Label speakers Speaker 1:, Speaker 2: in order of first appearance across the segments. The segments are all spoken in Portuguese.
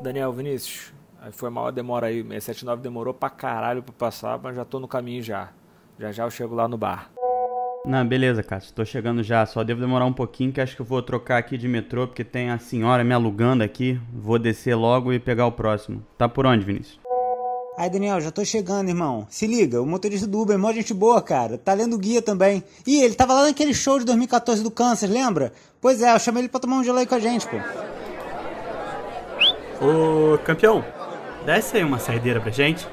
Speaker 1: Daniel Vinícius, aí foi mal a demora aí. 679 demorou pra caralho pra passar, mas já tô no caminho já. Já já eu chego lá no bar.
Speaker 2: Não, beleza, Cássio. Tô chegando já. Só devo demorar um pouquinho, que acho que eu vou trocar aqui de metrô, porque tem a senhora me alugando aqui. Vou descer logo e pegar o próximo. Tá por onde, Vinícius?
Speaker 3: Aí, Daniel, já tô chegando, irmão. Se liga, o motorista do Uber é mó gente boa, cara. Tá lendo guia também. Ih, ele tava lá naquele show de 2014 do Câncer, lembra? Pois é, eu chamei ele pra tomar um gelo aí com a gente, pô.
Speaker 2: Ô, campeão, desce aí uma saideira pra gente.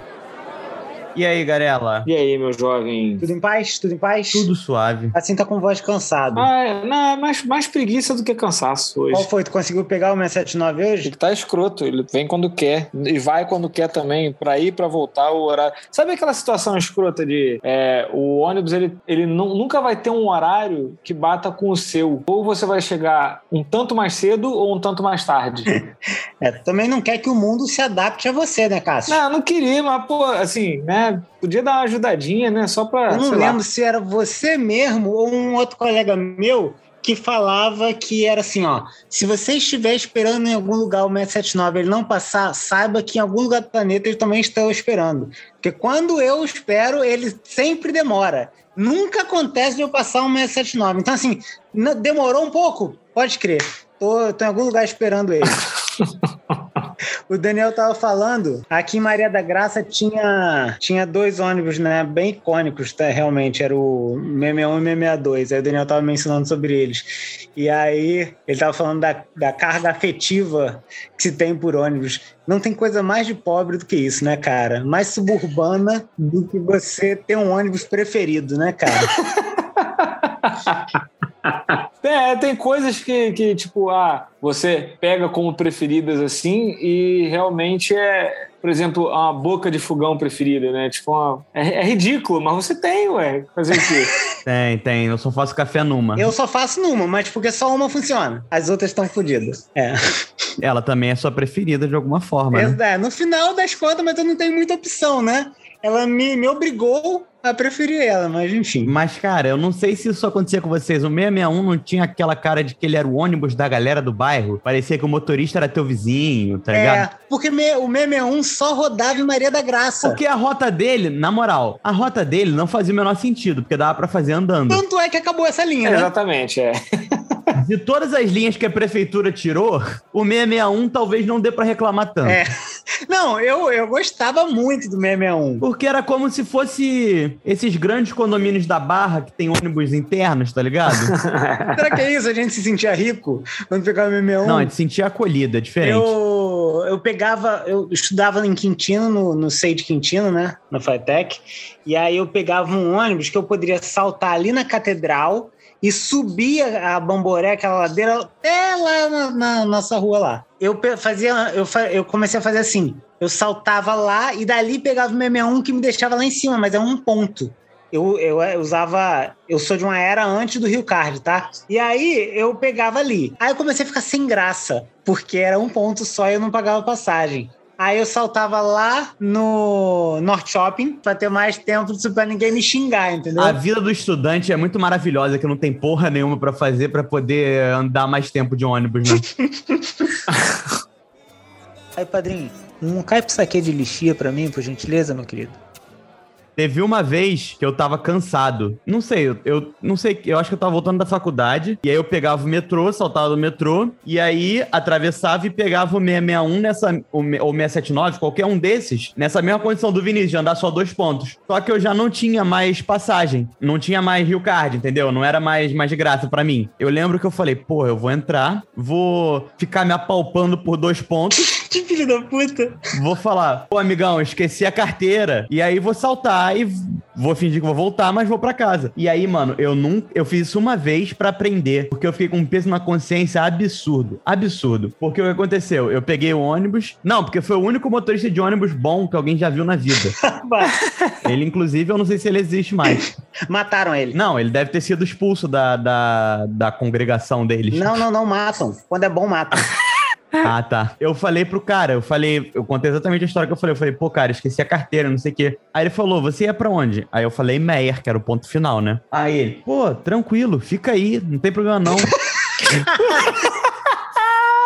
Speaker 2: E aí, Garela?
Speaker 4: E aí, meu jovem?
Speaker 3: Tudo em paz? Tudo em paz?
Speaker 2: Tudo suave.
Speaker 3: Assim tá com voz cansado.
Speaker 4: Ah, é, não, é mais, mais preguiça do que cansaço hoje.
Speaker 3: Qual foi? Tu conseguiu pegar o 679 hoje?
Speaker 4: Ele tá escroto, ele vem quando quer e vai quando quer também, pra ir, pra voltar o horário. Sabe aquela situação escrota de é, o ônibus, ele, ele não, nunca vai ter um horário que bata com o seu. Ou você vai chegar um tanto mais cedo ou um tanto mais tarde.
Speaker 3: é, tu também não quer que o mundo se adapte a você, né, Cássio?
Speaker 4: Não, não queria, mas, pô, assim, né? Podia dar uma ajudadinha, né? Só pra.
Speaker 3: Eu não lembro lá. se era você mesmo ou um outro colega meu que falava que era assim, ó, se você estiver esperando em algum lugar o 679 ele não passar, saiba que em algum lugar do planeta ele também está esperando. Porque quando eu espero, ele sempre demora. Nunca acontece de eu passar um 679. Então, assim, demorou um pouco? Pode crer. Tô, tô em algum lugar esperando ele. o Daniel tava falando, aqui em Maria da Graça tinha, tinha dois ônibus, né, bem icônicos, tá, realmente, era o 661 e 662, aí o Daniel tava mencionando sobre eles. E aí ele tava falando da, da carga afetiva que se tem por ônibus. Não tem coisa mais de pobre do que isso, né, cara? Mais suburbana do que você ter um ônibus preferido, né, cara?
Speaker 4: É, tem coisas que, que, tipo, ah, você pega como preferidas assim e realmente é, por exemplo, uma boca de fogão preferida, né? Tipo, uma, é, é, ridículo, mas você tem, ué. Fazer o quê?
Speaker 2: tem, tem. Eu só faço café numa.
Speaker 3: Eu só faço numa, mas porque só uma funciona. As outras estão fodidas. É.
Speaker 2: Ela também é sua preferida de alguma forma. É, né?
Speaker 3: é, no final das contas, mas eu não tenho muita opção, né? Ela me, me obrigou a preferir ela, mas enfim.
Speaker 2: Mas, cara, eu não sei se isso acontecia com vocês. O 661 não tinha aquela cara de que ele era o ônibus da galera do bairro. Parecia que o motorista era teu vizinho, tá ligado? É,
Speaker 3: porque me, o 661 só rodava em Maria da Graça.
Speaker 2: Porque a rota dele, na moral, a rota dele não fazia o menor sentido, porque dava para fazer andando.
Speaker 3: Tanto é que acabou essa linha,
Speaker 4: é,
Speaker 3: né?
Speaker 4: Exatamente, é.
Speaker 2: De todas as linhas que a prefeitura tirou, o 661 talvez não dê para reclamar tanto.
Speaker 3: É. Não, eu, eu gostava muito do 661.
Speaker 2: Porque era como se fosse esses grandes condomínios da Barra que tem ônibus internos, tá ligado?
Speaker 3: Será que é isso? A gente se sentia rico quando pegava o 661?
Speaker 2: Não, a gente se sentia acolhida, é diferente.
Speaker 3: Eu, eu pegava, eu estudava em Quintino, no, no SEI de Quintino, né? Na FATEC. E aí eu pegava um ônibus que eu poderia saltar ali na catedral e subia a Bamboré, aquela ladeira, até lá na, na nossa rua lá. Eu fazia, eu, eu comecei a fazer assim, eu saltava lá e dali pegava o 661 que me deixava lá em cima, mas é um ponto. Eu, eu, eu, usava. Eu sou de uma era antes do Rio Card, tá? E aí eu pegava ali. Aí eu comecei a ficar sem graça, porque era um ponto só e eu não pagava passagem. Aí eu saltava lá no North Shopping pra ter mais tempo pra ninguém me xingar, entendeu?
Speaker 2: A vida do estudante é muito maravilhosa, que não tem porra nenhuma para fazer para poder andar mais tempo de ônibus, né?
Speaker 3: Aí, padrinho, um caipo saque de lixia para mim, por gentileza, meu querido.
Speaker 2: Teve uma vez que eu tava cansado. Não sei, eu, eu, não sei, eu acho que eu tava voltando da faculdade. E aí eu pegava o metrô, saltava do metrô. E aí atravessava e pegava o 661 nessa. Ou 679, qualquer um desses, nessa mesma condição do Vinícius, de andar só dois pontos. Só que eu já não tinha mais passagem. Não tinha mais Rio Card, entendeu? Não era mais, mais de graça para mim. Eu lembro que eu falei, pô, eu vou entrar, vou ficar me apalpando por dois pontos.
Speaker 3: Que filho da puta.
Speaker 2: Vou falar, pô, amigão, esqueci a carteira. E aí vou saltar e vou fingir que vou voltar, mas vou para casa. E aí, mano, eu nunca. Eu fiz isso uma vez para aprender. Porque eu fiquei com um peso na consciência absurdo. Absurdo. Porque o que aconteceu? Eu peguei o ônibus. Não, porque foi o único motorista de ônibus bom que alguém já viu na vida. ele, inclusive, eu não sei se ele existe mais.
Speaker 3: Mataram ele.
Speaker 2: Não, ele deve ter sido expulso da, da, da congregação deles.
Speaker 3: Não, não, não matam. Quando é bom, matam.
Speaker 2: Ah, tá. Eu falei pro cara, eu falei, eu contei exatamente a história que eu falei. Eu falei, pô, cara, esqueci a carteira, não sei o quê. Aí ele falou, você ia pra onde? Aí eu falei, Meyer, que era o ponto final, né? Aí ele, pô, tranquilo, fica aí, não tem problema não.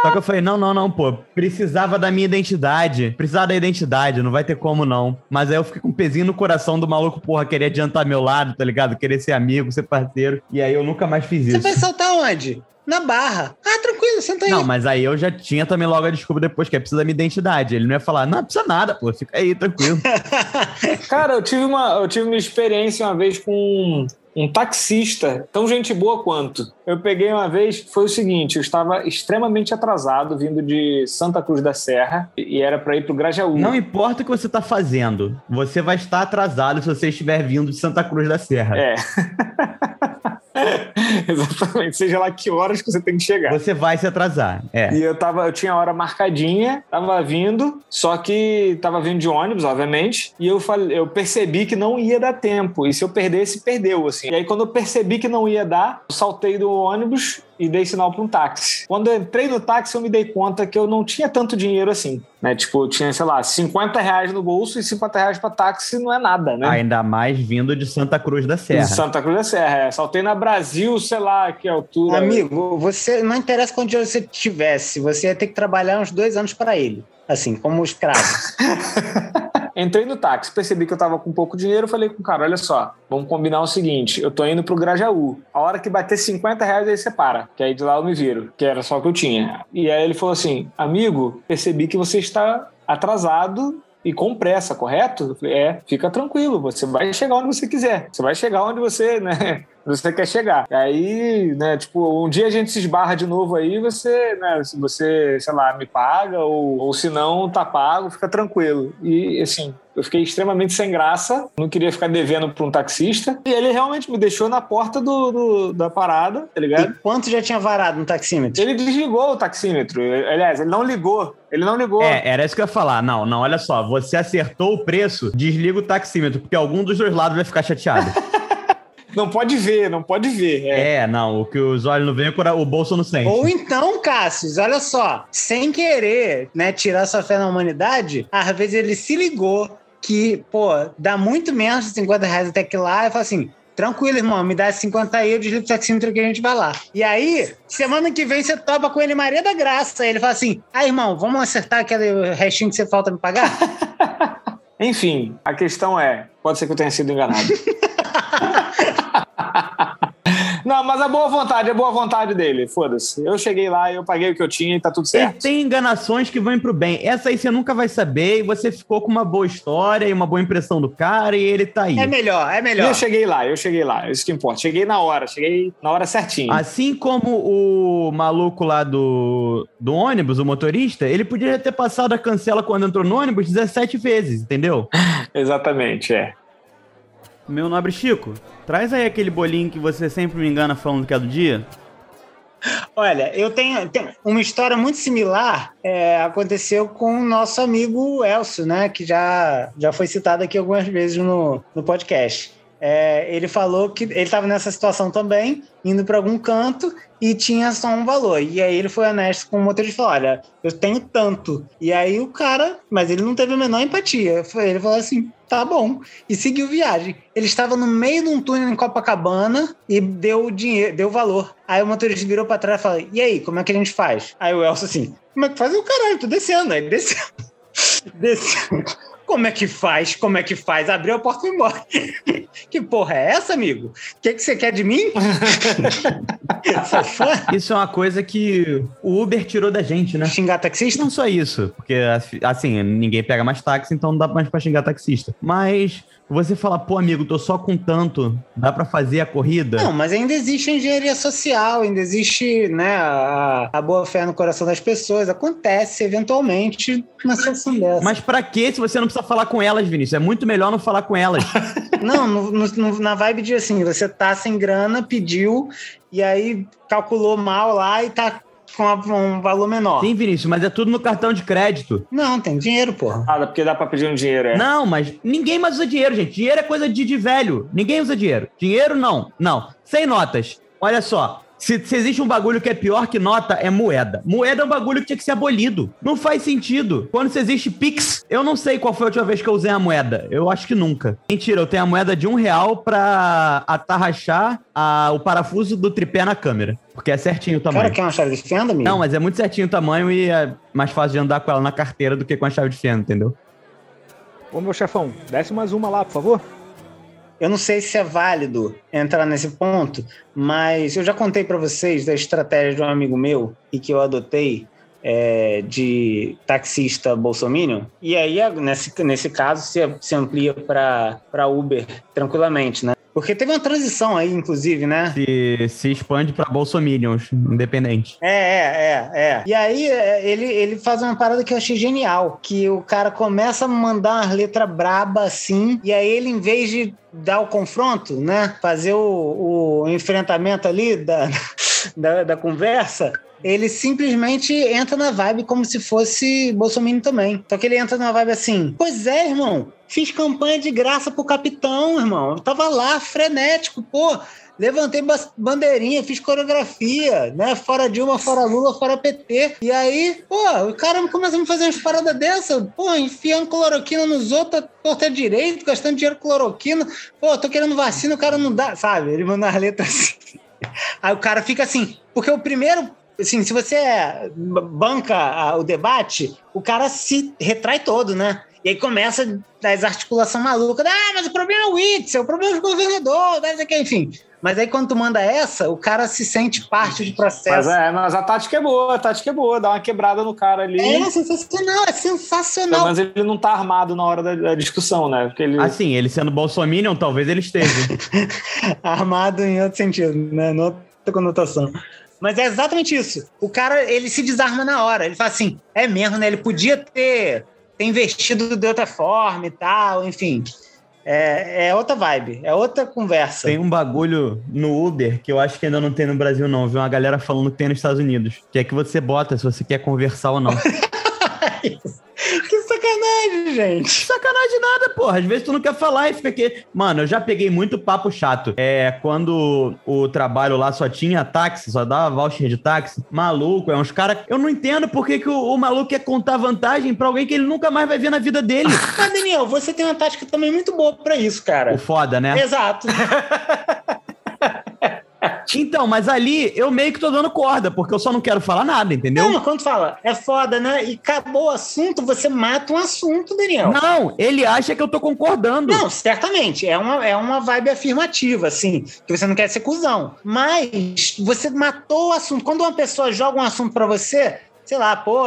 Speaker 2: Só que eu falei, não, não, não, pô, precisava da minha identidade. Precisava da identidade, não vai ter como não. Mas aí eu fiquei com um pezinho no coração do maluco, porra, querer adiantar meu lado, tá ligado? Querer ser amigo, ser parceiro. E aí eu nunca mais fiz
Speaker 3: Você
Speaker 2: isso.
Speaker 3: vai saltar onde? Na barra. Ah, tranquilo, senta aí.
Speaker 2: Não, mas aí eu já tinha também logo a desculpa depois que é precisa da minha identidade. Ele não ia falar, não, precisa nada, pô, fica aí, tranquilo.
Speaker 4: Cara, eu tive uma, eu tive uma experiência uma vez com um, taxista, tão gente boa quanto. Eu peguei uma vez, foi o seguinte, eu estava extremamente atrasado, vindo de Santa Cruz da Serra, e era para ir pro Grajaú.
Speaker 2: Não importa o que você tá fazendo, você vai estar atrasado se você estiver vindo de Santa Cruz da Serra.
Speaker 4: É. Exatamente, seja lá que horas que você tem que chegar.
Speaker 2: Você vai se atrasar. É.
Speaker 4: E eu tava, eu tinha a hora marcadinha, tava vindo, só que tava vindo de ônibus, obviamente, e eu falei, eu percebi que não ia dar tempo. E se eu perdesse, perdeu, assim. E aí, quando eu percebi que não ia dar, eu saltei do ônibus e dei sinal para um táxi. Quando eu entrei no táxi, eu me dei conta que eu não tinha tanto dinheiro assim. Né? Tipo, eu tinha, sei lá, 50 reais no bolso e 50 reais pra táxi não é nada, né?
Speaker 2: Ainda mais vindo de Santa Cruz da Serra.
Speaker 4: Santa Cruz da Serra, é. Saltei na Brasil, sei lá, que altura.
Speaker 3: Amigo, você não interessa quanto dinheiro você tivesse, você ia ter que trabalhar uns dois anos para ele. Assim, como escravo.
Speaker 4: Entrei no táxi, percebi que eu tava com pouco dinheiro, falei com o cara, olha só, vamos combinar o seguinte, eu tô indo pro Grajaú. A hora que bater 50 reais, aí você para, que aí de lá eu me viro, que era só o que eu tinha. E aí ele falou assim, amigo, percebi que você está atrasado e com pressa, correto? Eu falei, é, fica tranquilo, você vai chegar onde você quiser. Você vai chegar onde você, né, você quer chegar. Aí, né, tipo, um dia a gente se esbarra de novo aí, você, né, se você, sei lá, me paga ou, ou se não, tá pago, fica tranquilo. E, assim, eu fiquei extremamente sem graça, não queria ficar devendo para um taxista. E ele realmente me deixou na porta do, do- da parada, tá
Speaker 3: e
Speaker 4: ligado?
Speaker 3: quanto já tinha varado no taxímetro?
Speaker 4: Ele desligou o taxímetro. Aliás, ele não ligou. Ele não ligou.
Speaker 2: É, era isso que eu ia falar. Não, não, olha só. Você acertou o preço, desliga o taxímetro, porque algum dos dois lados vai ficar chateado.
Speaker 4: Não pode ver, não pode ver. É.
Speaker 2: é, não. O que os olhos não veem, o cora- o bolso não sente.
Speaker 3: Ou então, Cassius, olha só, sem querer, né, tirar sua fé na humanidade, às vezes ele se ligou que, pô, dá muito menos de 50 reais até que lá, e fala assim. Tranquilo, irmão, me dá 50 aí, eu desligo o taxímetro que a gente vai lá. E aí, semana que vem você topa com ele Maria da Graça. Aí ele fala assim: ah, irmão, vamos acertar aquele restinho que você falta me pagar?
Speaker 4: Enfim, a questão é: pode ser que eu tenha sido enganado. Não, mas a boa vontade, a boa vontade dele, foda-se. Eu cheguei lá, eu paguei o que eu tinha e tá tudo
Speaker 2: E
Speaker 4: certo.
Speaker 2: tem enganações que vão pro bem. Essa aí você nunca vai saber e você ficou com uma boa história e uma boa impressão do cara e ele tá aí.
Speaker 3: É melhor, é
Speaker 4: E
Speaker 3: melhor.
Speaker 4: eu cheguei lá, eu cheguei lá, isso que importa. Cheguei na hora, cheguei na hora certinho.
Speaker 2: Assim como o maluco lá do, do ônibus, o motorista, ele podia ter passado a cancela quando entrou no ônibus 17 vezes, entendeu?
Speaker 4: Exatamente, é.
Speaker 2: Meu nobre Chico, traz aí aquele bolinho que você sempre me engana falando que é do dia.
Speaker 3: Olha, eu tenho, tenho uma história muito similar. é, aconteceu com o nosso amigo Elcio, né? Que já, já foi citado aqui algumas vezes no, no podcast. É, ele falou que ele estava nessa situação também, indo para algum canto e tinha só um valor. E aí ele foi honesto com o motorista e falou: Olha, eu tenho tanto. E aí o cara, mas ele não teve a menor empatia. Ele falou assim: Tá bom. E seguiu viagem. Ele estava no meio de um túnel em Copacabana e deu o dinheiro, deu valor. Aí o motorista virou para trás e falou: E aí, como é que a gente faz? Aí o Elcio assim: Como é que faz? O caralho, tô descendo. Aí desceu. Desceu. Como é que faz? Como é que faz? Abriu a porta e foi embora. Que porra é essa, amigo? O que, que você quer de mim?
Speaker 2: Isso é uma coisa que o Uber tirou da gente, né?
Speaker 3: Xingar taxista?
Speaker 2: Não só isso, porque assim, ninguém pega mais táxi, então não dá mais pra xingar taxista. Mas você fala, pô, amigo, tô só com tanto, dá pra fazer a corrida?
Speaker 3: Não, mas ainda existe a engenharia social, ainda existe né, a, a boa fé no coração das pessoas. Acontece eventualmente uma situação dessa.
Speaker 2: Mas pra que se você não precisa falar com elas, Vinícius? É muito melhor não falar com elas.
Speaker 3: Não, no- no- na vibe de assim, você tá sem grana, pediu, e aí calculou mal lá e tá com a- um valor menor.
Speaker 2: Sim, Vinícius, mas é tudo no cartão de crédito.
Speaker 3: Não, tem dinheiro, porra.
Speaker 4: Ah, porque dá pra pedir um dinheiro, é.
Speaker 2: Não, mas ninguém mais usa dinheiro, gente. Dinheiro é coisa de, de velho. Ninguém usa dinheiro. Dinheiro, não. Não. Sem notas. Olha só. Se, se existe um bagulho que é pior que nota, é moeda. Moeda é um bagulho que tinha que ser abolido. Não faz sentido. Quando se existe Pix, eu não sei qual foi a última vez que eu usei a moeda. Eu acho que nunca. Mentira, eu tenho a moeda de um real pra atarrachar a, o parafuso do tripé na câmera. Porque é certinho o tamanho.
Speaker 3: Cara, quer uma chave de fenda, amigo?
Speaker 2: Não, mas é muito certinho o tamanho e é mais fácil de andar com ela na carteira do que com a chave de fenda, entendeu?
Speaker 5: Ô, meu chefão, desce mais uma lá, por favor.
Speaker 3: Eu não sei se é válido entrar nesse ponto, mas eu já contei para vocês da estratégia de um amigo meu e que eu adotei é, de taxista bolsominion. E aí, nesse, nesse caso, se, se amplia para Uber tranquilamente, né? Porque teve uma transição aí, inclusive, né?
Speaker 2: Se, se expande para bolsominions, independente.
Speaker 3: É, é, é, é. E aí é, ele, ele faz uma parada que eu achei genial, que o cara começa a mandar uma letra braba assim, e aí ele, em vez de dar o confronto, né? Fazer o, o enfrentamento ali da, da, da conversa, ele simplesmente entra na vibe como se fosse Bolsonaro também. Só que ele entra na vibe assim: Pois é, irmão, fiz campanha de graça pro capitão, irmão. Eu tava lá, frenético, pô. Levantei bandeirinha, fiz coreografia, né? Fora Dilma, fora Lula, fora PT. E aí, pô, o cara começa a me fazer umas paradas dessa, pô, enfiando cloroquina nos outros, torta direito, gastando dinheiro com cloroquina. Pô, tô querendo vacina, o cara não dá, sabe? Ele manda as letras assim. Aí o cara fica assim, porque o primeiro assim, se você banca o debate, o cara se retrai todo, né? E aí começa as articulações malucas. Ah, mas o problema é o Witzel, o problema é o governador, que, enfim. Mas aí quando tu manda essa, o cara se sente parte do processo.
Speaker 4: Mas, é, mas a tática é boa, a tática é boa, dá uma quebrada no cara ali.
Speaker 3: É sensacional, é sensacional.
Speaker 4: Mas ele não tá armado na hora da, da discussão, né? Porque ele...
Speaker 2: Assim, ele sendo bolsominion, talvez ele esteja.
Speaker 3: armado em outro sentido, né? Em outra conotação. Mas é exatamente isso. O cara, ele se desarma na hora. Ele fala assim, é mesmo, né? Ele podia ter, ter investido de outra forma e tal, enfim. É, é, outra vibe, é outra conversa.
Speaker 2: Tem um bagulho no Uber que eu acho que ainda não tem no Brasil, não. Vi uma galera falando que tem nos Estados Unidos. Que é que você bota se você quer conversar ou não.
Speaker 3: que sacanagem, gente.
Speaker 2: Sacanagem nada, porra. Às vezes tu não quer falar e fica aqui. Mano, eu já peguei muito papo chato. É quando o trabalho lá só tinha táxi, só dava voucher de táxi. Maluco, é uns caras. Eu não entendo por que, que o, o, maluco quer contar vantagem pra alguém que ele nunca mais vai ver na vida dele.
Speaker 3: Mas, Daniel, você tem uma tática também muito boa pra isso, cara.
Speaker 2: O foda, né?
Speaker 3: Exato.
Speaker 2: Então, mas ali eu meio que tô dando corda, porque eu só não quero falar nada, entendeu?
Speaker 3: Não, quando fala, é foda, né? E acabou o assunto, você mata um assunto, Daniel.
Speaker 2: Não, ele acha que eu tô concordando.
Speaker 3: Não, certamente. É uma, é uma vibe afirmativa, assim, que você não quer ser cuzão. Mas você matou o assunto. Quando uma pessoa joga um assunto para você, sei lá, pô,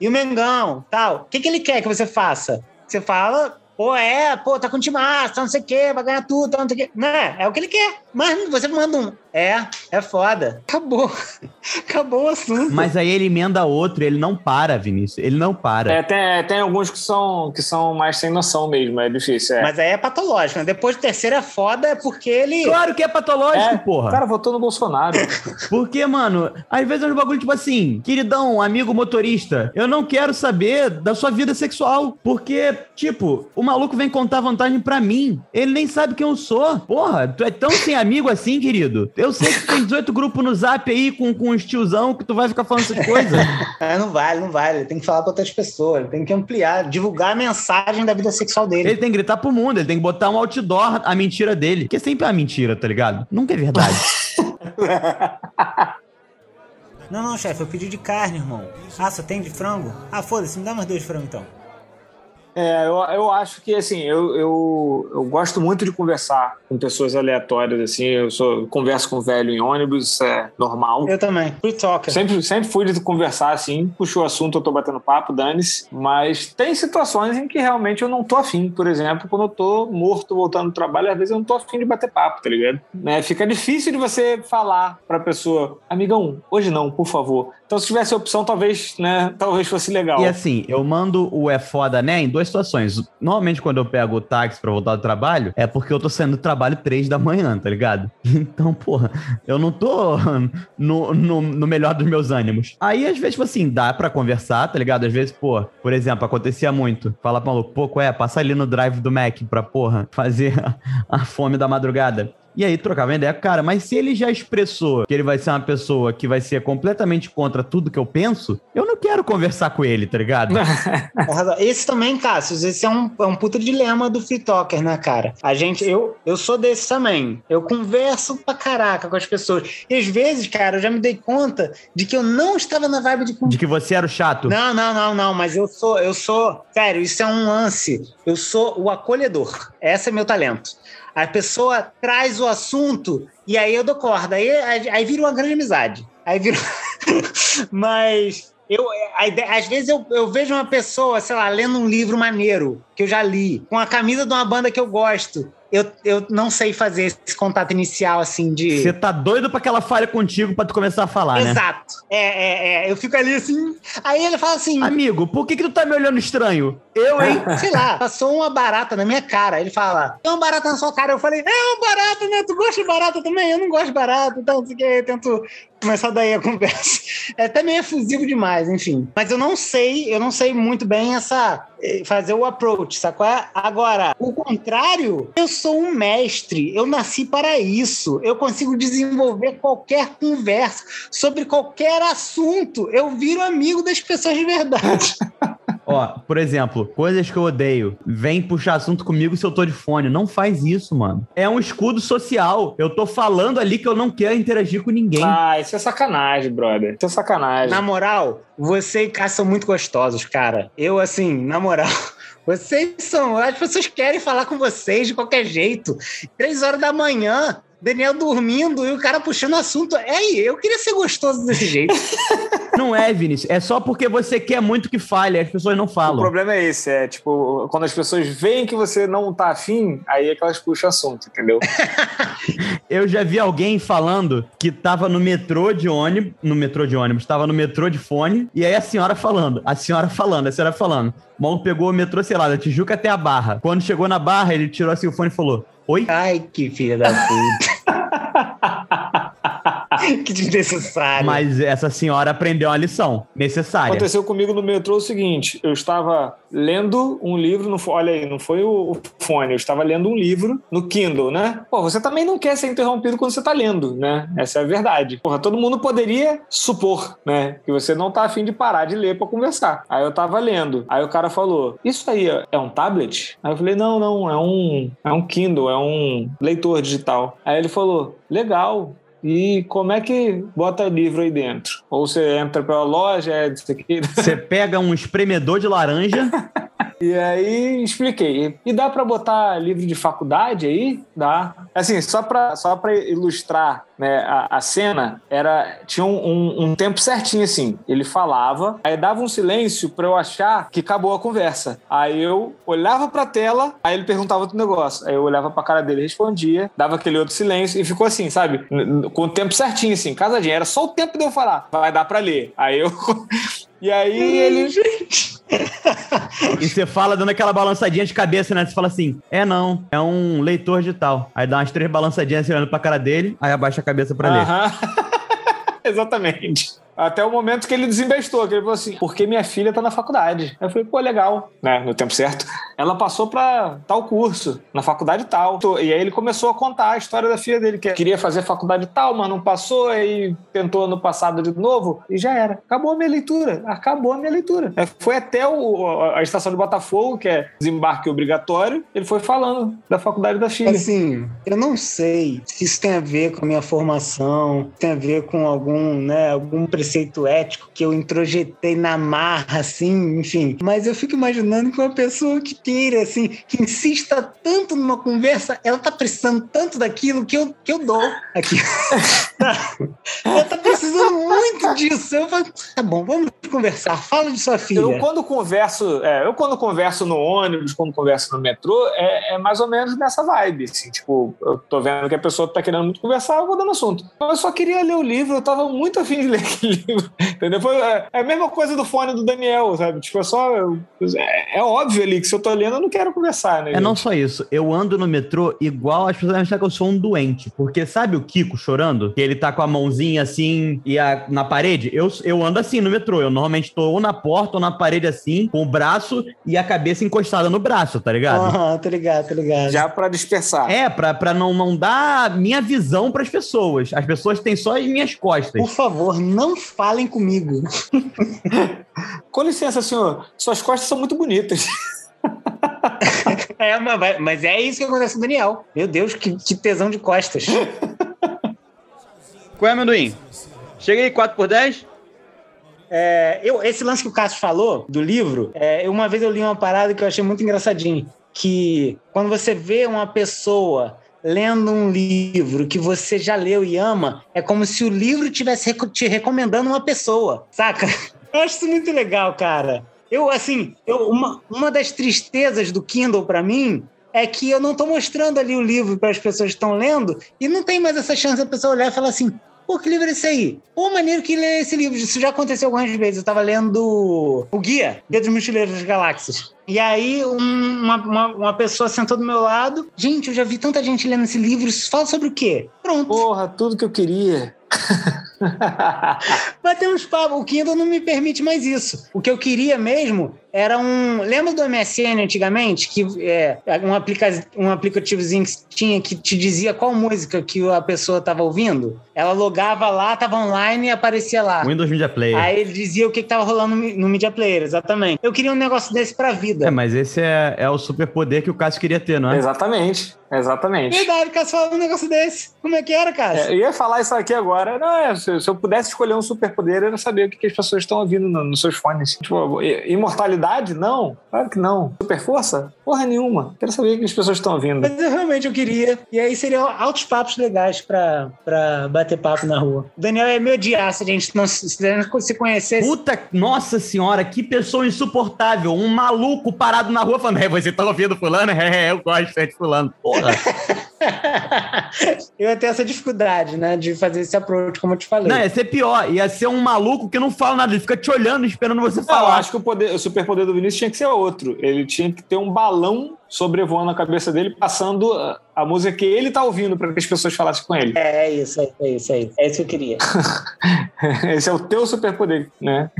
Speaker 3: e o Mengão, tal, o que, que ele quer que você faça? Você fala, Pô, é, pô, tá com time massa, não sei o quê, vai ganhar tudo, não sei o quê. Né? É o que ele quer. Mas você manda um. É, é foda. Acabou. Acabou o assunto.
Speaker 2: Mas aí ele emenda outro, ele não para, Vinícius. Ele não para.
Speaker 4: É, tem, tem alguns que são, que são mais sem noção mesmo, é difícil. É.
Speaker 3: Mas aí é patológico, né? Depois do terceiro é foda, é porque ele.
Speaker 2: Claro que é patológico, é, porra.
Speaker 4: O cara votou no Bolsonaro.
Speaker 2: porque, mano, às vezes é um bagulho tipo assim, queridão, amigo motorista, eu não quero saber da sua vida sexual. Porque, tipo, o maluco vem contar vantagem pra mim. Ele nem sabe quem eu sou. Porra, tu é tão sem amigo assim, querido. Eu sei que tem 18 grupos no zap aí com, com os tiozão que tu vai ficar falando essas coisas.
Speaker 3: é, não vale, não vale. Ele tem que falar com outras pessoas, ele tem que ampliar, divulgar a mensagem da vida sexual dele.
Speaker 2: Ele tem que gritar pro mundo, ele tem que botar um outdoor a mentira dele. Que é sempre a mentira, tá ligado? Nunca é verdade.
Speaker 3: Não, não, chefe, eu pedi de carne, irmão. Ah, só tem de frango? Ah, foda-se, me dá mais dois frangos então.
Speaker 4: É, eu, eu acho que, assim, eu, eu, eu gosto muito de conversar com pessoas aleatórias, assim, eu sou, converso com velho em ônibus, isso é normal.
Speaker 3: Eu também, free talker.
Speaker 4: Sempre, sempre fui de conversar, assim, puxou o assunto, eu tô batendo papo, dane-se, mas tem situações em que realmente eu não tô afim, por exemplo, quando eu tô morto voltando do trabalho, às vezes eu não tô afim de bater papo, tá ligado? Né? Fica difícil de você falar pra pessoa, amigão, hoje não, por favor. Então, se tivesse a opção, talvez, né, talvez fosse legal.
Speaker 2: E assim, eu mando o é foda, né, em dois situações. Normalmente, quando eu pego o táxi pra voltar do trabalho, é porque eu tô saindo do trabalho três da manhã, tá ligado? Então, porra, eu não tô no, no, no, melhor dos meus ânimos. Aí, às vezes, tipo assim, dá pra conversar, tá ligado? Às vezes, pô, por exemplo, acontecia muito. Fala pro maluco, pô, é, passa ali no drive do Mac pra, porra, fazer a, a fome da madrugada. E aí trocava ideia com o cara. Mas se ele já expressou que ele vai ser uma pessoa que vai ser completamente contra tudo que eu penso, eu não quero conversar com ele, tá ligado?
Speaker 3: Esse também, Cássio, esse é um, é um puta dilema do free talker, né, cara? A gente, eu, eu sou desse também. Eu converso pra caraca com as pessoas. E às vezes, cara, eu já me dei conta de que eu não estava na vibe de
Speaker 2: De que você era o chato.
Speaker 3: Não, não, não, não, mas eu sou, eu sou, sério, isso é um lance. Eu sou o acolhedor. Esse é meu talento. A pessoa traz o assunto e aí eu dou corda. Aí, aí, aí vira uma grande amizade. Aí vira. mas eu, às vezes eu, eu vejo uma pessoa, sei lá, lendo um livro maneiro que eu já li, com a camisa de uma banda que eu gosto. Eu, eu não sei fazer esse contato inicial, assim, de.
Speaker 2: Você tá doido pra que ela fale contigo pra tu começar a falar, né?
Speaker 3: Exato. É, é, é. Eu fico ali assim. Aí ele fala assim.
Speaker 2: Amigo, por que, que tu tá me olhando estranho? Eu, hein?
Speaker 3: Sei lá, passou uma barata na minha cara. Ele fala, tem uma barata na sua cara. Eu falei, é uma barata, né? Tu gosta de barata também? Eu não gosto de barata, então não sei o que. Eu tento começar daí a conversa. É até meio efusivo demais, enfim. Mas eu não sei, eu não sei muito bem essa fazer o approach, sacou? Agora, o contrário, eu sou um mestre, eu nasci para isso. Eu consigo desenvolver qualquer conversa sobre qualquer assunto. Eu viro amigo das pessoas de verdade.
Speaker 2: Ó, por exemplo, coisas que eu odeio. Vem puxar assunto comigo se eu tô de fone. Não faz isso, mano. É um escudo social. Eu tô falando ali que eu não quero interagir com ninguém.
Speaker 4: Ah, isso é sacanagem, brother. Isso é sacanagem.
Speaker 3: Na moral, você e Cá são muito gostosos, cara. Eu, assim, na moral. Vocês são. As pessoas querem falar com vocês de qualquer jeito. Três horas da manhã, Daniel dormindo e o cara puxando assunto. É, eu queria ser gostoso desse jeito.
Speaker 2: Não é, Vinícius. É só porque você quer muito que fale, as pessoas não falam.
Speaker 4: O problema é esse, é tipo, quando as pessoas veem que você não tá afim, aí é que elas puxam assunto, entendeu?
Speaker 2: eu já vi alguém falando que tava no metrô de ônibus, no metrô de ônibus, tava no metrô de fone, e aí a senhora falando, a senhora falando, a senhora falando. O maluco pegou o metrô, sei lá, da Tijuca até a Barra. Quando chegou na Barra, ele tirou assim o fone e falou: Oi?
Speaker 3: Ai, que filha da puta. que desnecessário.
Speaker 2: Mas essa senhora aprendeu uma lição necessária.
Speaker 4: Aconteceu comigo no metrô o seguinte: eu estava lendo um livro, no, olha aí, não foi o, o, fone, eu estava lendo um livro no Kindle, né? Pô, você também não quer ser interrompido quando você está lendo, né? Essa é a verdade. Porra, todo mundo poderia supor, né? Que você não tá afim de parar de ler para conversar. Aí eu tava lendo, aí o cara falou: Isso aí é um tablet? Aí eu falei: Não, não, é um, é um Kindle, é um leitor digital. Aí ele falou: Legal, e como é que bota livro aí dentro? Ou você entra pela loja, é disso aqui.
Speaker 2: Você pega um espremedor de laranja.
Speaker 4: e aí expliquei. E dá para botar livro de faculdade aí? Dá. Assim, só para só ilustrar né, a, a, cena era tinha um, um, um, tempo certinho assim. Ele falava, aí dava um silêncio para eu achar que acabou a conversa. Aí eu olhava para a tela, aí ele perguntava outro negócio. Aí eu olhava para a cara dele, respondia, dava aquele outro silêncio e ficou assim, sabe? Com o tempo certinho assim, casadinho. Era só o tempo de eu falar. Vai dar para ler. Aí eu E aí ele.
Speaker 2: e você fala dando aquela balançadinha de cabeça, né? Você fala assim: é não, é um leitor digital. Aí dá umas três balançadinhas assim, olhando pra cara dele, aí abaixa a cabeça pra ler.
Speaker 4: Exatamente. Até o momento que ele desinvestou, que ele falou assim, porque minha filha tá na faculdade. Aí eu falei, pô, legal, né? No tempo certo. Ela passou pra tal curso, na faculdade tal. E aí ele começou a contar a história da filha dele, que queria fazer faculdade tal, mas não passou, aí tentou no passado de novo, e já era. Acabou a minha leitura. Acabou a minha leitura. É, foi até o, a estação de Botafogo, que é desembarque obrigatório, ele foi falando da faculdade da filha.
Speaker 3: Assim, eu não sei se isso tem a ver com a minha formação, tem a ver com algum, né, algum preceito ético que eu introjetei na marra, assim, enfim. Mas eu fico imaginando que uma pessoa que queira, assim, que insista tanto numa conversa, ela tá precisando tanto daquilo que eu, que eu dou aqui. ela tá precisando muito disso. Eu falo, tá bom, vamos conversar. Fala de sua filha.
Speaker 4: Eu quando converso, é, eu quando converso no ônibus, quando converso no metrô, é, é, mais ou menos nessa vibe, assim, tipo, eu tô vendo que a pessoa tá querendo muito conversar, eu vou dando assunto. Eu só queria ler o livro, eu tava muito afim de ler aquele livro. Entendeu? Foi, é, é, a mesma coisa do fone do Daniel, sabe? Tipo, é só. É, é óbvio ali que se eu tô lendo, eu não quero conversar, né?
Speaker 2: É não só isso, eu ando no metrô igual as pessoas acham que eu sou um doente. Porque sabe o Kiko chorando? Que ele tá com a mãozinha assim e a, na parede? Eu, eu ando assim no metrô. Eu normalmente tô ou na porta ou na parede assim, com o braço e a cabeça encostada no braço, tá ligado?
Speaker 3: Aham, tô ligado, tô ligado.
Speaker 4: Já pra dispersar.
Speaker 2: É, pra, pra não, não dar minha visão pras pessoas. As pessoas têm só as minhas costas.
Speaker 3: Por favor, não falem comigo.
Speaker 4: Com licença, senhor. Suas costas são muito bonitas.
Speaker 3: É, mas, é isso que acontece com o Daniel. Meu Deus, que, que tesão de costas.
Speaker 2: Qual é, amendoim? Chega aí, 4 por 10
Speaker 3: É, eu, esse lance que o Cássio falou do livro, é, uma vez eu li uma parada que eu achei muito engraçadinho. Que quando você vê uma pessoa lendo um livro que você já leu e ama, é como se o livro estivesse reco- te recomendando uma pessoa, saca? Eu acho isso muito legal, cara. Eu, assim, eu, uma, uma das tristezas do Kindle pra mim é que eu não tô mostrando ali o livro para as pessoas que estão lendo e não tem mais essa chance da pessoa olhar e falar assim: Pô, que livro é esse aí? Pô, maneiro que lê esse livro. Isso já aconteceu algumas vezes. Eu tava lendo o Guia, Guia dos Mochileiros das Galáxias. E aí, um- uma, uma, uma pessoa sentou do meu lado. Gente, eu já vi tanta gente lendo esse livro. Isso fala sobre o quê? Pronto.
Speaker 4: Porra, tudo que eu queria.
Speaker 3: Batemos papo. O Kindle não me permite mais isso. O que eu queria mesmo era um. Lembra do MSN antigamente? Que é um, aplica... um aplicativozinho que tinha que te dizia qual música que a pessoa estava ouvindo? Ela logava lá, tava online e aparecia lá.
Speaker 2: Windows Media Player.
Speaker 3: Aí ele dizia o que, que tava rolando no, Media Player, exatamente. Eu queria um negócio desse pra vida.
Speaker 2: É, mas esse é, é o superpoder que o Cássio queria ter, não é?
Speaker 4: Exatamente. Exatamente.
Speaker 3: Verdade, Cássio falava um negócio desse. Como é que era, Cássio?
Speaker 4: É, eu ia falar isso aqui agora. Não, é, se, se eu pudesse escolher um superpoder, era saber o que, que as pessoas estão ouvindo no- nos seus fones. Tipo, i- imortalidade? Não. Claro que não. Super força? Porra nenhuma. Quero saber o que as pessoas estão ouvindo.
Speaker 3: Mas eu realmente eu queria. E aí seriam altos papos legais pra, pra bater papo na rua. O Daniel é meu odiar se a gente não se, se conhecesse.
Speaker 2: Puta, nossa senhora, que pessoa insuportável. Um maluco parado na rua falando, é, você tá ouvindo fulano? É, eu gosto é de fulano. Porra.
Speaker 3: eu ia ter essa dificuldade, né? De fazer esse approach, como eu te falei.
Speaker 2: Não, ia ser pior. Ia ser um maluco que não fala nada. Ele fica te olhando, esperando você
Speaker 4: Não, eu
Speaker 2: falar.
Speaker 4: acho que o, poder, o superpoder do Vinícius tinha que ser outro. Ele tinha que ter um balão sobrevoando a cabeça dele, passando a, a música que ele tá ouvindo para que as pessoas falassem com ele.
Speaker 3: É, é isso, é isso, é isso, é isso. É isso que eu queria.
Speaker 4: Esse é o teu superpoder, né?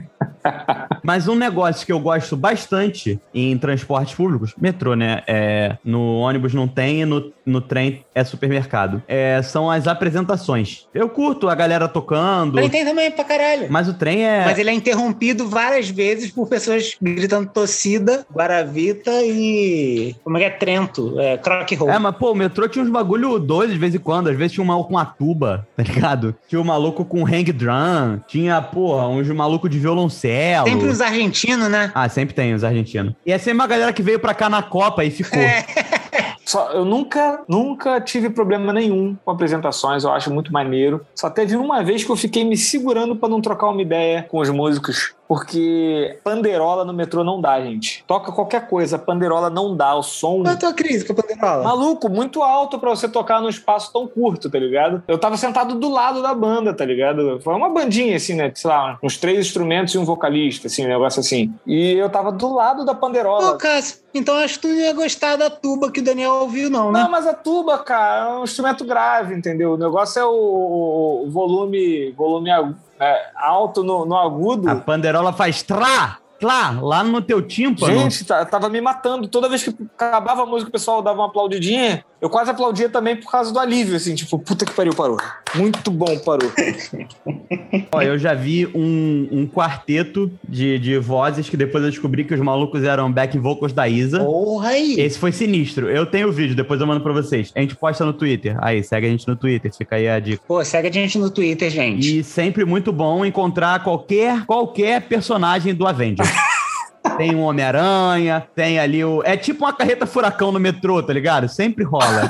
Speaker 2: Mas um negócio que eu gosto bastante em transportes públicos, metrô, né? É, no ônibus não tem e no, no trem é supermercado. É, são as apresentações. Eu curto a galera tocando,
Speaker 3: Mas tem também pra caralho.
Speaker 2: mas o trem é.
Speaker 3: Mas ele é interrompido várias vezes por pessoas gritando torcida, Guaravita e. Como é que é? Trento, é, Croc Roll.
Speaker 2: É, mas pô, o metrô tinha uns bagulho doido de vez em quando. Às vezes tinha um maluco com uma tuba, tá ligado? Tinha um maluco com hang drum. Tinha, porra, uns maluco de violoncelo.
Speaker 3: Sempre os argentinos, né?
Speaker 2: Ah, sempre tem os argentinos. E é sempre uma galera que veio pra cá na Copa e ficou.
Speaker 3: É.
Speaker 4: Só, eu nunca, nunca tive problema nenhum com apresentações, eu acho muito maneiro. Só teve uma vez que eu fiquei me segurando para não trocar uma ideia com os músicos, porque panderola no metrô não dá, gente. Toca qualquer coisa, panderola não dá, o som.
Speaker 3: Qual é a tua crise com a Panderola?
Speaker 4: Maluco, muito alto pra você tocar num espaço tão curto, tá ligado? Eu tava sentado do lado da banda, tá ligado? Foi uma bandinha, assim, né? Sei lá, uns três instrumentos e um vocalista, assim, um negócio assim. E eu tava do lado da panderola.
Speaker 3: Pô, Cássio, então acho que tu não ia gostar da tuba que o Daniel ouviu, não, né?
Speaker 4: Não, mas a tuba, cara, é um instrumento grave, entendeu? O negócio é o, o volume, volume é, alto no, no agudo.
Speaker 2: A panderola faz trá, trá, lá no teu tímpano.
Speaker 4: Gente, tá- tava me matando. Toda vez que acabava a música, o pessoal dava uma aplaudidinha. Eu quase aplaudia também por causa do alívio, assim, tipo, puta que pariu, parou. Muito bom, parou.
Speaker 2: Ó, eu já vi um, um quarteto de, de vozes que depois eu descobri que os malucos eram back vocals da Isa.
Speaker 3: Porra aí.
Speaker 2: Esse foi sinistro. Eu tenho o vídeo, depois eu mando pra vocês. A gente posta no Twitter. Aí, segue a gente no Twitter, fica aí a dica.
Speaker 3: Pô, segue a gente no Twitter, gente.
Speaker 2: E sempre muito bom encontrar qualquer, qualquer personagem do Avengers. Tem um Homem-Aranha, tem ali o. É tipo uma carreta furacão no metrô, tá ligado? Sempre rola.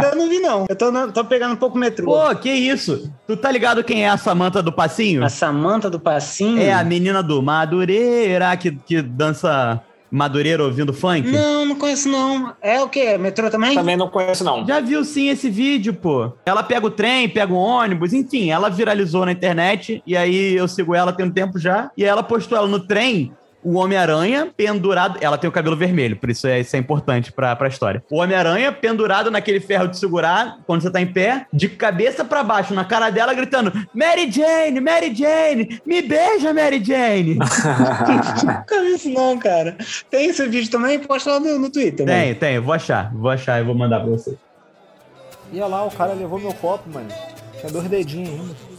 Speaker 3: Ainda não vi, não. Eu tô, tô pegando um pouco o metrô.
Speaker 2: Pô, que isso? Tu tá ligado quem é a Samanta do Passinho?
Speaker 3: A Samanta do Passinho?
Speaker 2: É a menina do Madureira que, que dança Madureira ouvindo funk?
Speaker 3: Não, não conheço, não. É o quê? Metrô também?
Speaker 4: Também não conheço, não.
Speaker 2: Já viu sim esse vídeo, pô. Ela pega o trem, pega o ônibus, enfim, ela viralizou na internet e aí eu sigo ela tem um tempo já. E ela postou ela no trem o Homem-Aranha pendurado. Ela tem o cabelo vermelho, por isso é, isso é importante pra, pra história. O Homem-Aranha pendurado naquele ferro de segurar, quando você tá em pé, de cabeça pra baixo, na cara dela, gritando: Mary Jane, Mary Jane, me beija, Mary Jane.
Speaker 3: Nunca vi isso não, cara. Tem esse vídeo também? Posta lá no, no Twitter. né?
Speaker 2: tem, tem, vou achar, vou achar e vou mandar pra você.
Speaker 5: E olha lá, o cara levou meu copo, mano. Tinha dois dedinhos ainda.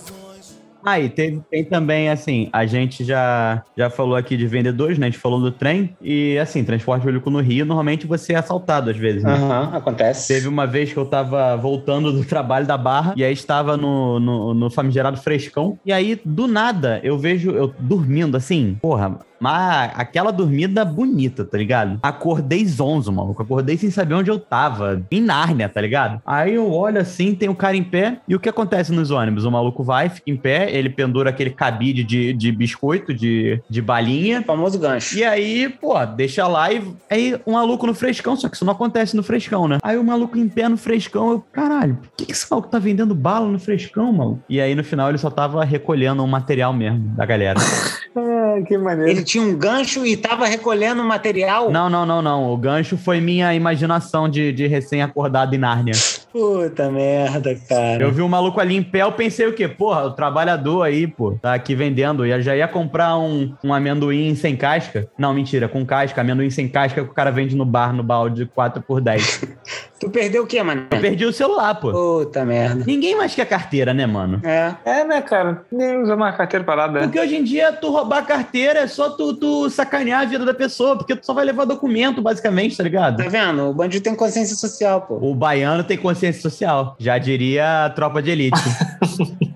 Speaker 2: Aí, tem, tem também, assim, a gente já, já falou aqui de vendedores, né? A gente falou do trem. E, assim, transporte público no Rio, normalmente você é assaltado às vezes, né?
Speaker 3: Aham, acontece.
Speaker 2: Teve uma vez que eu tava voltando do trabalho da Barra e aí estava no, no, no famigerado frescão. E aí, do nada, eu vejo eu dormindo assim, porra, mas aquela dormida bonita, tá ligado? Acordei zonzo, maluco. Acordei sem saber onde eu tava. Em Nárnia, tá ligado? Aí eu olho assim, tem o cara em pé. E o que acontece nos ônibus? O maluco vai, fica em pé, ele pendura aquele cabide de, de biscoito, de, de balinha.
Speaker 3: O famoso gancho.
Speaker 2: E aí, pô, deixa lá e aí um maluco no frescão, só que isso não acontece no frescão, né? Aí o maluco em pé no frescão, eu, caralho, por que, que esse maluco tá vendendo bala no frescão, mano? E aí no final ele só tava recolhendo um material mesmo da galera.
Speaker 4: Ah, que maneiro.
Speaker 3: Ele tinha um gancho e tava recolhendo material.
Speaker 2: não, não, não, não. O gancho foi minha imaginação de, de recém-acordado em Nárnia.
Speaker 3: Puta merda, cara.
Speaker 2: Eu vi um maluco ali em pé, eu pensei o quê? Porra, o trabalhador aí, pô, tá aqui vendendo. E já ia comprar um, um amendoim sem casca. Não, mentira, com casca. Amendoim sem casca que o cara vende no bar, no balde 4 por 10
Speaker 3: Tu perdeu o quê, mano?
Speaker 2: Eu perdi o celular, pô.
Speaker 3: Puta merda.
Speaker 2: Ninguém mais quer carteira, né, mano?
Speaker 3: É.
Speaker 4: É, né, cara? Nem usa mais carteira parada. né?
Speaker 2: Porque hoje em dia, tu roubar carteira é só tu, tu sacanear a vida da pessoa, porque tu só vai levar documento, basicamente, tá ligado?
Speaker 3: Tá vendo? O bandido tem consciência social, pô.
Speaker 2: O baiano tem consciência social. Já diria a tropa de elite.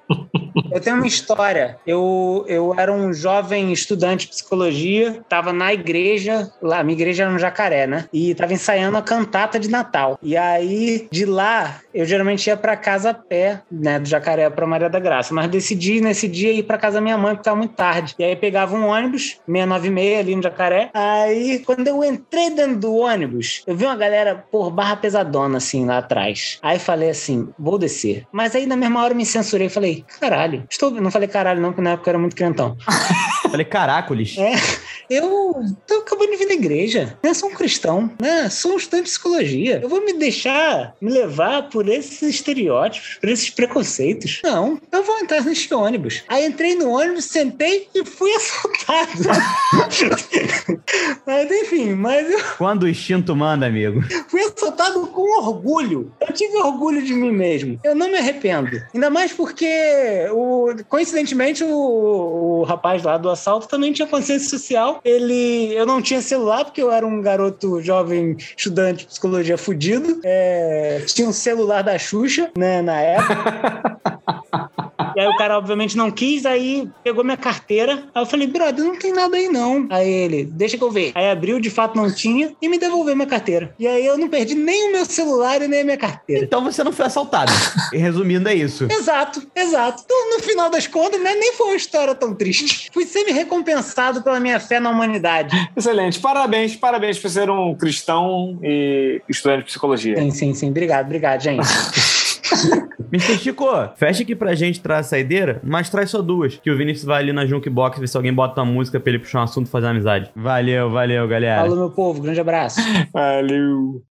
Speaker 3: Tenho uma história. Eu, eu era um jovem estudante de psicologia, tava na igreja, lá, minha igreja era no Jacaré, né? E tava ensaiando a cantata de Natal. E aí, de lá, eu geralmente ia pra casa a pé, né, do Jacaré pra Maria da Graça. Mas decidi nesse dia ir pra casa da minha mãe, porque tava muito tarde. E aí pegava um ônibus, 696 ali no Jacaré. Aí, quando eu entrei dentro do ônibus, eu vi uma galera por barra pesadona, assim, lá atrás. Aí falei assim, vou descer. Mas aí, na mesma hora, eu me censurei. Falei, caralho, estou... Não falei caralho não, porque na época eu era muito crentão.
Speaker 2: Falei, caracoles.
Speaker 3: É, eu tô acabando de vir da igreja, né? Sou um cristão, né? Sou um estudante de psicologia. Eu vou me deixar me levar por esses estereótipos, por esses preconceitos? Não, eu vou entrar neste ônibus. Aí entrei no ônibus, sentei e fui assaltado. mas enfim, mas eu
Speaker 2: Quando o instinto manda, amigo.
Speaker 3: fui assaltado com orgulho. Eu tive orgulho de mim mesmo. Eu não me arrependo. Ainda mais porque, o, coincidentemente, o, o rapaz lá do assalto também tinha consciência social. Ele, eu não tinha celular porque eu era um garoto jovem estudante de psicologia fudido. É, tinha um celular da Xuxa, né, na época. E aí o cara, obviamente, não quis, aí pegou minha carteira. Aí eu falei, brother, não tem nada aí não. Aí ele, deixa que eu ver. Aí abriu, de fato não tinha, e me devolveu minha carteira. E aí eu não perdi nem o meu celular e nem a minha carteira.
Speaker 2: Então você não foi assaltado. E Resumindo, é isso.
Speaker 3: Exato, exato. Então, no final das contas, né, nem foi uma história tão triste. Fui semi-recompensado pela minha fé na humanidade.
Speaker 4: Excelente. Parabéns, parabéns por ser um cristão e estudante de psicologia.
Speaker 3: Sim, sim, sim. Obrigado, obrigado, gente.
Speaker 2: Mr. Chico, fecha aqui pra gente traz a saideira, mas traz só duas. Que o Vinícius vai ali na Junkbox ver se alguém bota uma música pra ele puxar um assunto e fazer amizade. Valeu, valeu, galera.
Speaker 3: Falou, meu povo. Grande abraço.
Speaker 4: Valeu.